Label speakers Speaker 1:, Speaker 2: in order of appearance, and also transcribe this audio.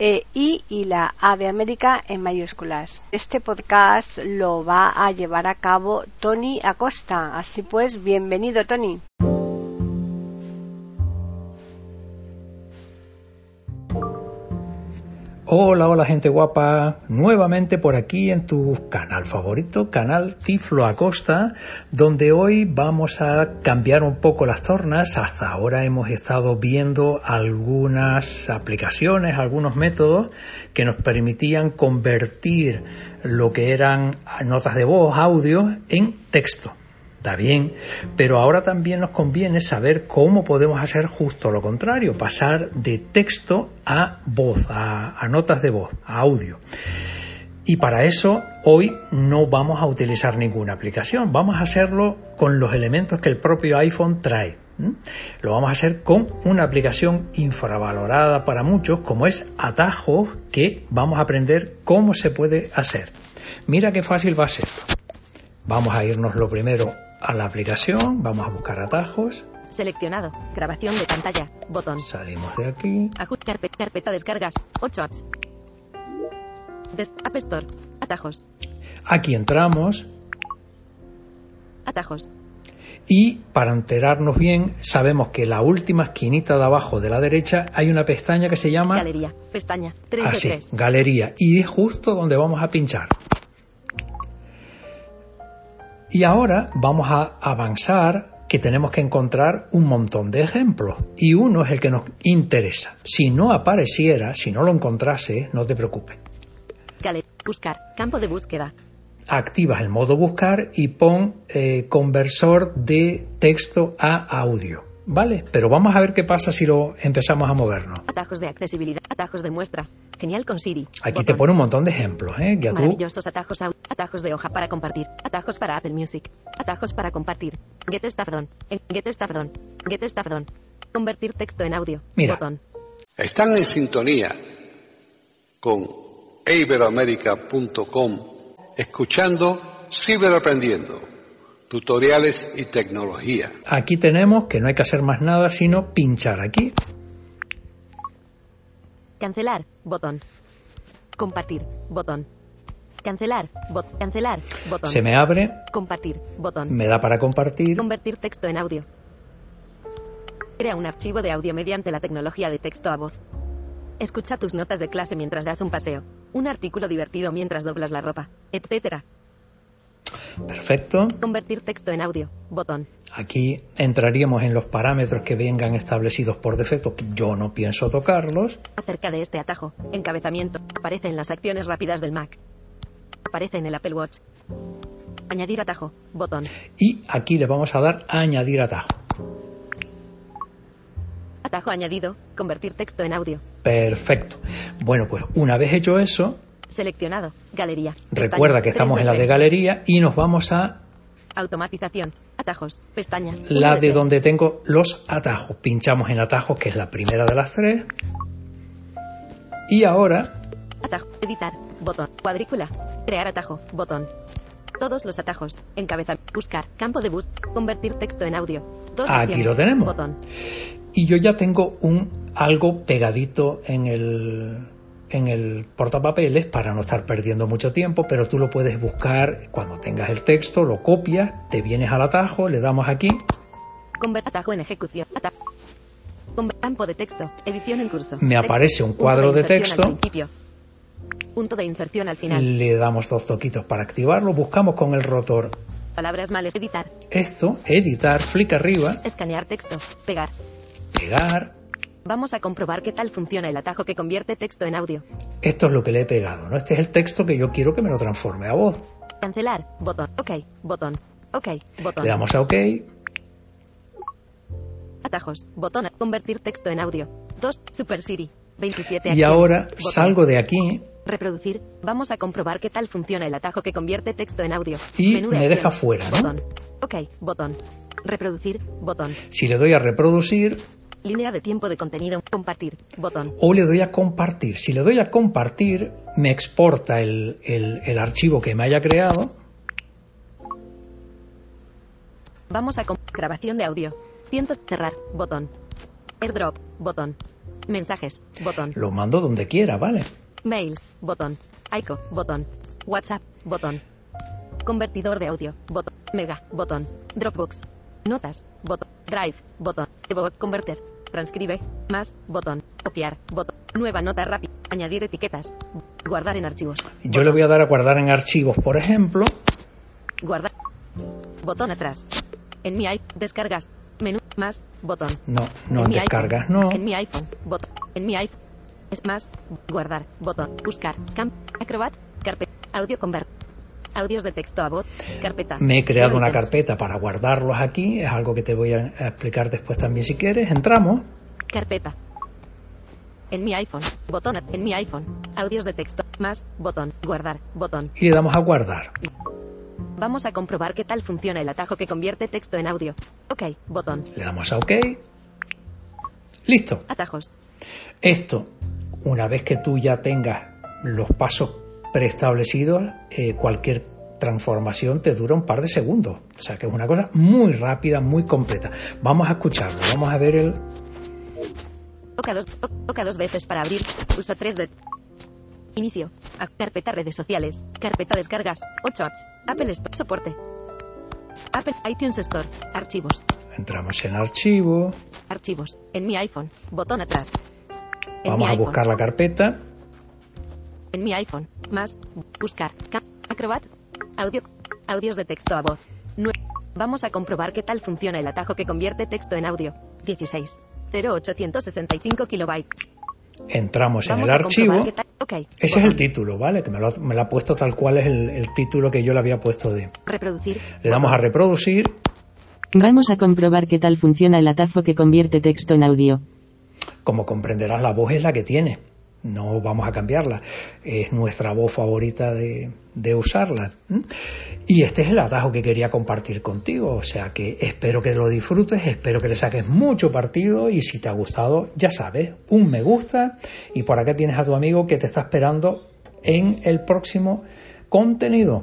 Speaker 1: e I y la A de América en mayúsculas. Este podcast lo va a llevar a cabo Tony Acosta. Así pues, bienvenido Tony.
Speaker 2: Hola, hola gente guapa, nuevamente por aquí en tu canal favorito, canal Tiflo Acosta, donde hoy vamos a cambiar un poco las tornas. Hasta ahora hemos estado viendo algunas aplicaciones, algunos métodos que nos permitían convertir lo que eran notas de voz, audio, en texto. Está bien, pero ahora también nos conviene saber cómo podemos hacer justo lo contrario, pasar de texto a voz, a, notas de voz, a audio. Y para eso hoy no vamos a utilizar ninguna aplicación, vamos a hacerlo con los elementos que el propio iPhone trae. Lo vamos a hacer con una aplicación infravalorada para muchos, como es Atajos, que vamos a aprender cómo se puede hacer. Mira qué fácil va a ser. Vamos a irnos lo primero a la aplicación, vamos a buscar atajos.
Speaker 3: Seleccionado. Grabación de pantalla. Botón.
Speaker 2: Salimos de aquí.
Speaker 3: Ajust carpeta, carpeta descargas. 8 apps. App Store. Atajos.
Speaker 2: Aquí entramos.
Speaker 3: Atajos.
Speaker 2: Y para enterarnos bien, sabemos que la última esquinita de abajo de la derecha hay una pestaña que se llama
Speaker 3: Galería. Pestaña. 3
Speaker 2: Así, Galería. Y es justo donde vamos a pinchar. Y ahora vamos a avanzar que tenemos que encontrar un montón de ejemplos y uno es el que nos interesa. Si no apareciera, si no lo encontrase, no te preocupes.
Speaker 3: Buscar, campo de búsqueda.
Speaker 2: Activas el modo buscar y pon eh, conversor de texto a audio. ¿Vale? Pero vamos a ver qué pasa si lo empezamos a movernos.
Speaker 3: Atajos de accesibilidad, atajos de muestra. Genial con Siri.
Speaker 2: Aquí te pone un montón de ejemplos, ¿eh?
Speaker 3: Ya Maravillosos atajos, atajos de hoja para compartir, atajos para Apple Music, atajos para compartir. Get Staffdon, Get Staffdon, Get Staffdon. Convertir texto en audio.
Speaker 2: Mira.
Speaker 3: Botón.
Speaker 4: Están en sintonía con iberoamerica.com escuchando Ciberaprendiendo tutoriales y tecnología.
Speaker 2: Aquí tenemos que no hay que hacer más nada sino pinchar aquí.
Speaker 3: Cancelar, botón. Compartir, botón. Cancelar, bot cancelar, botón.
Speaker 2: Se me abre.
Speaker 3: Compartir, botón.
Speaker 2: Me da para compartir.
Speaker 3: Convertir texto en audio. Crea un archivo de audio mediante la tecnología de texto a voz. Escucha tus notas de clase mientras das un paseo, un artículo divertido mientras doblas la ropa, etc.
Speaker 2: Perfecto.
Speaker 3: Convertir texto en audio. Botón.
Speaker 2: Aquí entraríamos en los parámetros que vengan establecidos por defecto, que yo no pienso tocarlos.
Speaker 3: Acerca de este atajo, encabezamiento, aparece en las acciones rápidas del Mac. Aparece en el Apple Watch. Añadir atajo. Botón.
Speaker 2: Y aquí le vamos a dar a añadir atajo.
Speaker 3: Atajo añadido. Convertir texto en audio.
Speaker 2: Perfecto. Bueno, pues una vez hecho eso,
Speaker 3: Seleccionado. Galería.
Speaker 2: Recuerda que estamos en la de galería y nos vamos a
Speaker 3: Automatización. Atajos. Pestaña.
Speaker 2: La de, donde tengo los atajos. Pinchamos en atajos, que es la primera de las tres. Y ahora.
Speaker 3: Atajo. Editar. Botón. Cuadrícula. Crear atajo. Botón. Todos los atajos. Encabezar. Buscar. Campo de bus. Convertir texto en audio.
Speaker 2: Aquí lo tenemos.
Speaker 3: Botón.
Speaker 2: Y yo ya tengo un algo pegadito en el en el portapapeles para no estar perdiendo mucho tiempo, pero tú lo puedes buscar cuando tengas el texto, lo copias, te vienes al atajo, le damos aquí.
Speaker 3: Convert atajo en ejecución. campo de texto. Edición en curso.
Speaker 2: Me aparece un cuadro de, texto.
Speaker 3: Punto de inserción al final.
Speaker 2: Le damos dos toquitos para activarlo. Buscamos con el rotor.
Speaker 3: Palabras males. Editar.
Speaker 2: Esto. Editar. Flick arriba.
Speaker 3: Escanear texto. Pegar.
Speaker 2: Pegar
Speaker 3: Vamos a comprobar qué tal funciona el atajo que convierte texto en audio.
Speaker 2: Esto es lo que le he pegado, ¿no? Este es el texto que yo quiero que me lo transforme a voz.
Speaker 3: Cancelar, botón, ok, botón, ok, botón.
Speaker 2: Le damos a OK.
Speaker 3: Atajos, botón, convertir texto en audio. 2, Super Siri, 27
Speaker 2: Y ahora
Speaker 3: botón.
Speaker 2: salgo de aquí
Speaker 3: Reproducir. Vamos a comprobar qué tal funciona el atajo que convierte texto en audio.
Speaker 2: Y
Speaker 3: Menú
Speaker 2: me deja fuera, ¿no?
Speaker 3: Botón. Ok, botón. Reproducir, botón.
Speaker 2: Si le doy a reproducir
Speaker 3: Línea de tiempo de contenido. Compartir, botón.
Speaker 2: o le doy a compartir. Si le doy a compartir, me exporta el, el- el archivo que me haya creado.
Speaker 3: Vamos a grabación de audio. Cientos cerrar, botón. Airdrop, botón. Mensajes, botón.
Speaker 2: Lo mando donde quiera, ¿vale?
Speaker 3: Mail, botón. ICO, botón. WhatsApp, botón. Convertidor de audio, botón. Mega, botón. Dropbox. Notas, botón. Drive, botón. Converter. Transcribe, más, botón. Copiar, botón. Nueva nota rápida. Añadir etiquetas. Guardar en archivos.
Speaker 2: Yo le voy a dar a guardar en archivos, por ejemplo.
Speaker 3: Guardar. Botón atrás. En mi iPhone, descargas. Menú, más, botón.
Speaker 2: No, no
Speaker 3: En
Speaker 2: descargas,
Speaker 3: iPhone.
Speaker 2: no.
Speaker 3: En mi iPhone. Botón. En mi iPhone. Es más. Guardar. Botón. Buscar. Camp. Acrobat. Carpeta. Audio convert. Audios de texto a voz. Carpeta.
Speaker 2: Me he creado una carpeta para guardarlos aquí. Es algo que te voy a a explicar después también si quieres. Entramos.
Speaker 3: Carpeta. En mi iPhone. Botón. En mi iPhone. Audios de texto. Más. Botón. Guardar. Botón.
Speaker 2: y le damos a guardar.
Speaker 3: Vamos a comprobar qué tal funciona el atajo que convierte texto en audio. Ok. Botón.
Speaker 2: Le damos a OK. Listo.
Speaker 3: Atajos.
Speaker 2: Esto, una vez que tú ya tengas los pasos preestablecidos, eh, cualquier transformación te dura un par de segundos. O sea que es una cosa muy rápida, muy completa. Vamos a escucharlo. Vamos a ver el...
Speaker 3: Toca dos, toca dos veces para abrir. Usa 3 de. Inicio. A- carpeta redes sociales. Carpeta descargas. 8 apps. Apple Store. Soporte. Apple iTunes Store. Archivos.
Speaker 2: Entramos en archivo.
Speaker 3: Archivos. En mi iPhone. Botón atrás. En
Speaker 2: Vamos a
Speaker 3: iPhone.
Speaker 2: buscar la carpeta.
Speaker 3: En mi iPhone. Más. Buscar. Acrobat. Audio. Audios de texto a voz. Vamos a comprobar qué tal funciona el atajo que convierte texto en audio. 16. 0865 kilobytes.
Speaker 2: Entramos en el archivo.
Speaker 3: qué tal- Ok.
Speaker 2: Ese es el título, ¿vale? Que me lo, ha- me lo ha puesto tal cual es el, el título que yo le había puesto de...
Speaker 3: Reproducir.
Speaker 2: Le damos a reproducir.
Speaker 5: Vamos a comprobar qué tal funciona el atajo que convierte texto en audio.
Speaker 2: Como comprenderás, la voz es la que tiene. No vamos a cambiarla. Es nuestra voz favorita de, de usarla. ¿m? Y este es el atajo que quería compartir contigo. O sea que espero que lo disfrutes, espero que le saques mucho partido y si te ha gustado, ya sabes, un me gusta y por acá tienes a tu amigo que te está esperando en el próximo contenido.